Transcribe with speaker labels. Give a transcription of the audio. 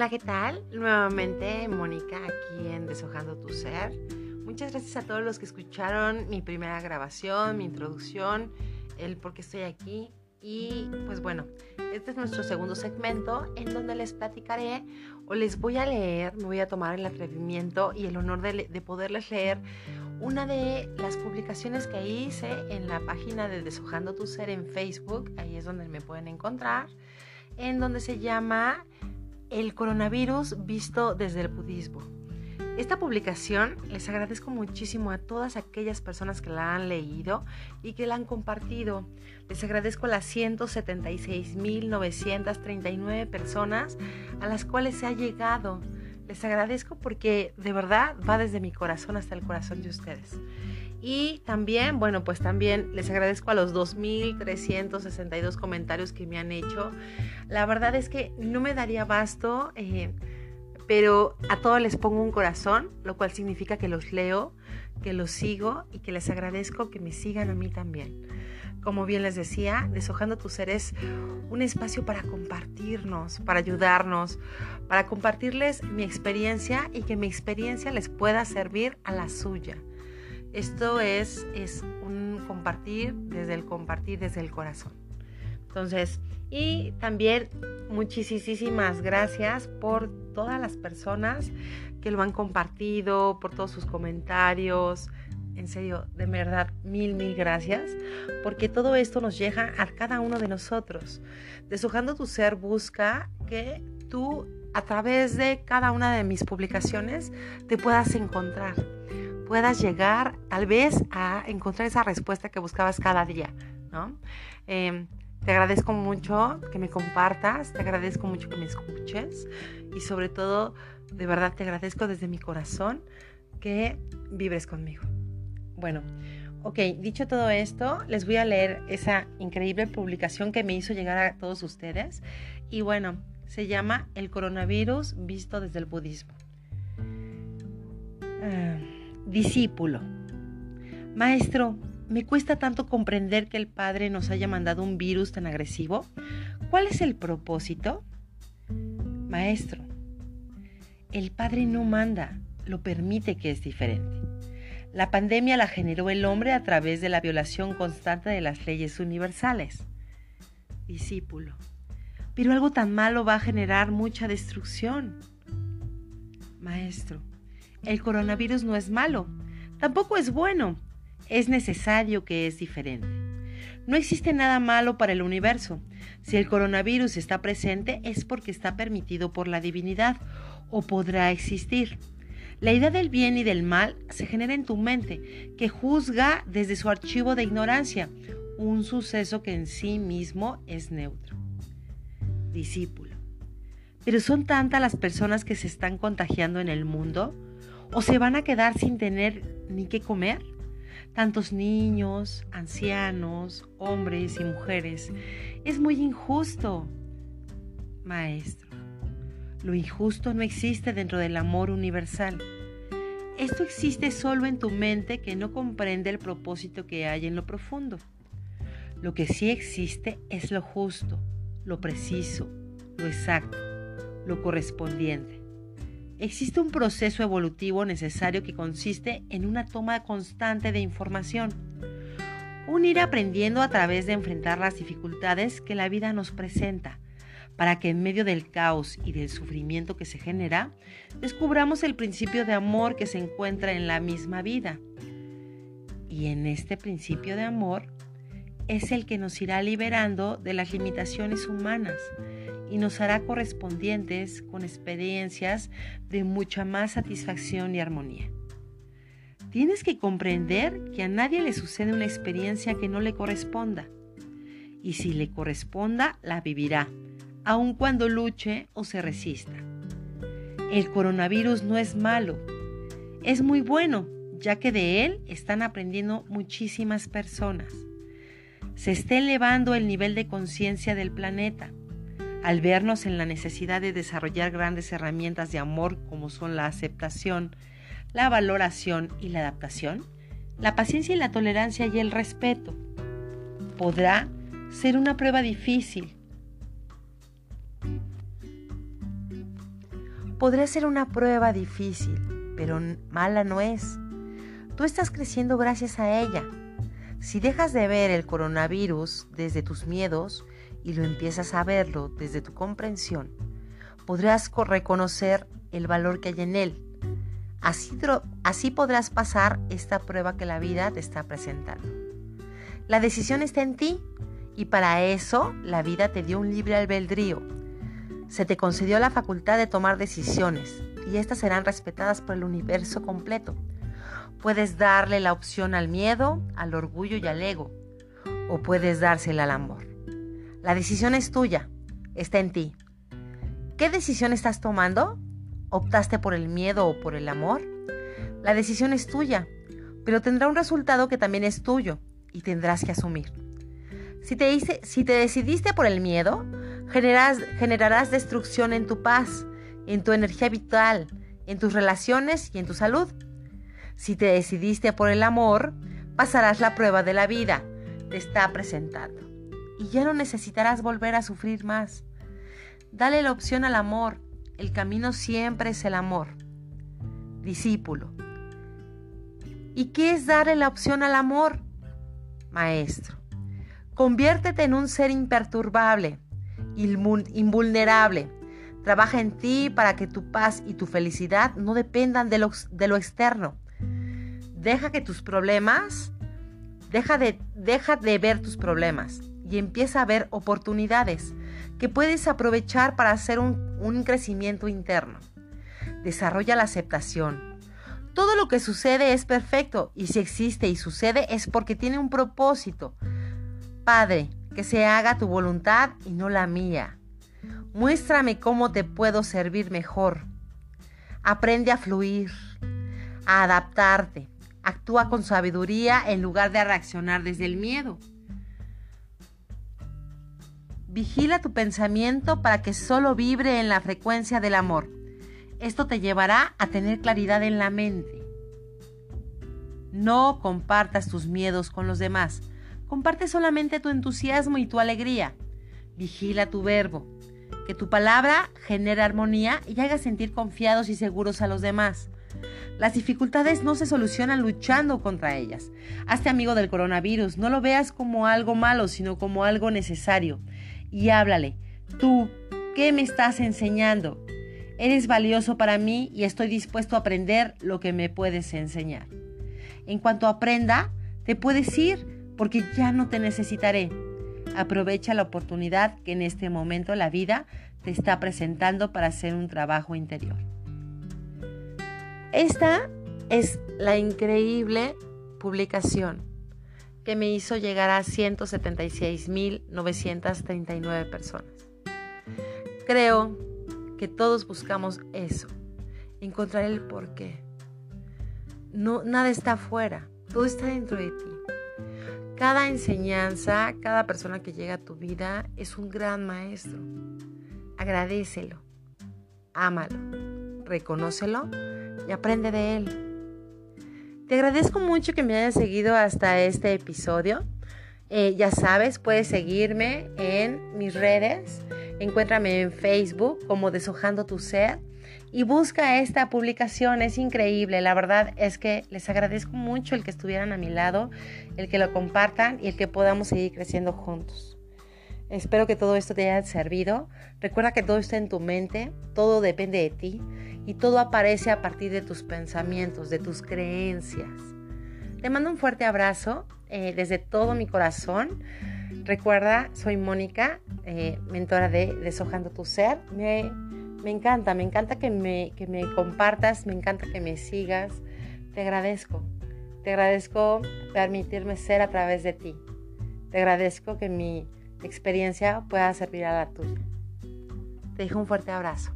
Speaker 1: Hola, ¿qué tal? Nuevamente Mónica aquí en Deshojando tu Ser. Muchas gracias a todos los que escucharon mi primera grabación, mi introducción, el por qué estoy aquí. Y pues bueno, este es nuestro segundo segmento en donde les platicaré o les voy a leer, me voy a tomar el atrevimiento y el honor de, de poderles leer una de las publicaciones que hice en la página de Deshojando tu Ser en Facebook, ahí es donde me pueden encontrar, en donde se llama El coronavirus visto desde el budismo. Esta publicación les agradezco muchísimo a todas aquellas personas que la han leído y que la han compartido. Les agradezco a las 176.939 personas a las cuales se ha llegado. Les agradezco porque de verdad va desde mi corazón hasta el corazón de ustedes. Y también, bueno, pues también les agradezco a los 2.362 comentarios que me han hecho. La verdad es que no me daría basto. Eh, pero a todos les pongo un corazón, lo cual significa que los leo, que los sigo y que les agradezco que me sigan a mí también. Como bien les decía, Deshojando tu ser es un espacio para compartirnos, para ayudarnos, para compartirles mi experiencia y que mi experiencia les pueda servir a la suya. Esto es, es un compartir desde el compartir desde el corazón. Entonces, y también muchísimas gracias por todas las personas que lo han compartido, por todos sus comentarios. En serio, de verdad, mil, mil gracias, porque todo esto nos llega a cada uno de nosotros. Deshojando tu ser busca que tú, a través de cada una de mis publicaciones, te puedas encontrar, puedas llegar tal vez a encontrar esa respuesta que buscabas cada día, ¿no? Em, te agradezco mucho que me compartas, te agradezco mucho que me escuches y sobre todo, de verdad te agradezco desde mi corazón que vibres conmigo. Bueno, ok, dicho todo esto, les voy a leer esa increíble publicación que me hizo llegar a todos ustedes y bueno, se llama El coronavirus visto desde el budismo. Ah, discípulo. Maestro, me cuesta tanto comprender que el Padre nos haya mandado un virus tan agresivo. ¿Cuál es el propósito? Maestro, el Padre no manda, lo permite que es diferente. La pandemia la generó el hombre a través de la violación constante de las leyes universales. Discípulo, pero algo tan malo va a generar mucha destrucción. Maestro, el coronavirus no es malo, tampoco es bueno, es necesario que es diferente. No existe nada malo para el universo. Si el coronavirus está presente es porque está permitido por la divinidad o podrá existir. La idea del bien y del mal se genera en tu mente, que juzga desde su archivo de ignorancia un suceso que en sí mismo es neutro. Discípulo. Pero son tantas las personas que se están contagiando en el mundo o se van a quedar sin tener ni qué comer tantos niños, ancianos, hombres y mujeres. Es muy injusto, maestro. Lo injusto no existe dentro del amor universal. Esto existe solo en tu mente que no comprende el propósito que hay en lo profundo. Lo que sí existe es lo justo, lo preciso, lo exacto, lo correspondiente. Existe un proceso evolutivo necesario que consiste en una toma constante de información. Un ir aprendiendo a través de enfrentar las dificultades que la vida nos presenta, para que en medio del caos y del sufrimiento que se genera, descubramos el principio de amor que se encuentra en la misma vida. Y en este principio de amor es el que nos irá liberando de las limitaciones humanas y nos hará correspondientes con experiencias de mucha más satisfacción y armonía. Tienes que comprender que a nadie le sucede una experiencia que no le corresponda. Y si le corresponda, la vivirá, aun cuando luche o se resista. El coronavirus no es malo, es muy bueno, ya que de él están aprendiendo muchísimas personas. Se está elevando el nivel de conciencia del planeta al vernos en la necesidad de desarrollar grandes herramientas de amor como son la aceptación, la valoración y la adaptación, la paciencia y la tolerancia y el respeto. Podrá ser una prueba difícil. Podría ser una prueba difícil, pero mala no es. Tú estás creciendo gracias a ella. Si dejas de ver el coronavirus desde tus miedos y lo empiezas a verlo desde tu comprensión, podrás reconocer el valor que hay en él. Así, así podrás pasar esta prueba que la vida te está presentando. La decisión está en ti y para eso la vida te dio un libre albedrío. Se te concedió la facultad de tomar decisiones y estas serán respetadas por el universo completo. Puedes darle la opción al miedo, al orgullo y al ego, o puedes dársela al amor. La decisión es tuya, está en ti. ¿Qué decisión estás tomando? ¿Optaste por el miedo o por el amor? La decisión es tuya, pero tendrá un resultado que también es tuyo y tendrás que asumir. Si te, si te decidiste por el miedo, generarás destrucción en tu paz, en tu energía vital, en tus relaciones y en tu salud. Si te decidiste por el amor, pasarás la prueba de la vida, te está presentando. Y ya no necesitarás volver a sufrir más. Dale la opción al amor. El camino siempre es el amor. Discípulo. ¿Y qué es darle la opción al amor? Maestro. Conviértete en un ser imperturbable, invulnerable. Trabaja en ti para que tu paz y tu felicidad no dependan de lo, de lo externo. Deja que tus problemas, deja de, deja de ver tus problemas y empieza a ver oportunidades que puedes aprovechar para hacer un, un crecimiento interno. Desarrolla la aceptación. Todo lo que sucede es perfecto y si existe y sucede es porque tiene un propósito. Padre, que se haga tu voluntad y no la mía. Muéstrame cómo te puedo servir mejor. Aprende a fluir, a adaptarte. Actúa con sabiduría en lugar de reaccionar desde el miedo. Vigila tu pensamiento para que solo vibre en la frecuencia del amor. Esto te llevará a tener claridad en la mente. No compartas tus miedos con los demás. Comparte solamente tu entusiasmo y tu alegría. Vigila tu verbo. Que tu palabra genere armonía y haga sentir confiados y seguros a los demás. Las dificultades no se solucionan luchando contra ellas. Hazte amigo del coronavirus, no lo veas como algo malo, sino como algo necesario. Y háblale, tú, ¿qué me estás enseñando? Eres valioso para mí y estoy dispuesto a aprender lo que me puedes enseñar. En cuanto aprenda, te puedes ir porque ya no te necesitaré. Aprovecha la oportunidad que en este momento la vida te está presentando para hacer un trabajo interior. Esta es la increíble publicación que me hizo llegar a 176.939 personas. Creo que todos buscamos eso, encontrar el porqué. No, nada está afuera, todo está dentro de ti. Cada enseñanza, cada persona que llega a tu vida es un gran maestro. Agradecelo, ámalo, reconócelo y aprende de él. Te agradezco mucho que me hayas seguido hasta este episodio. Eh, ya sabes, puedes seguirme en mis redes. Encuéntrame en Facebook como Deshojando tu Ser y busca esta publicación, es increíble, la verdad es que les agradezco mucho el que estuvieran a mi lado, el que lo compartan y el que podamos seguir creciendo juntos. Espero que todo esto te haya servido. Recuerda que todo está en tu mente, todo depende de ti y todo aparece a partir de tus pensamientos, de tus creencias. Te mando un fuerte abrazo eh, desde todo mi corazón. Recuerda, soy Mónica, eh, mentora de Deshojando tu Ser. Me me encanta, me encanta que me, que me compartas, me encanta que me sigas. Te agradezco. Te agradezco permitirme ser a través de ti. Te agradezco que mi experiencia pueda servir a la tuya. Te dejo un fuerte abrazo.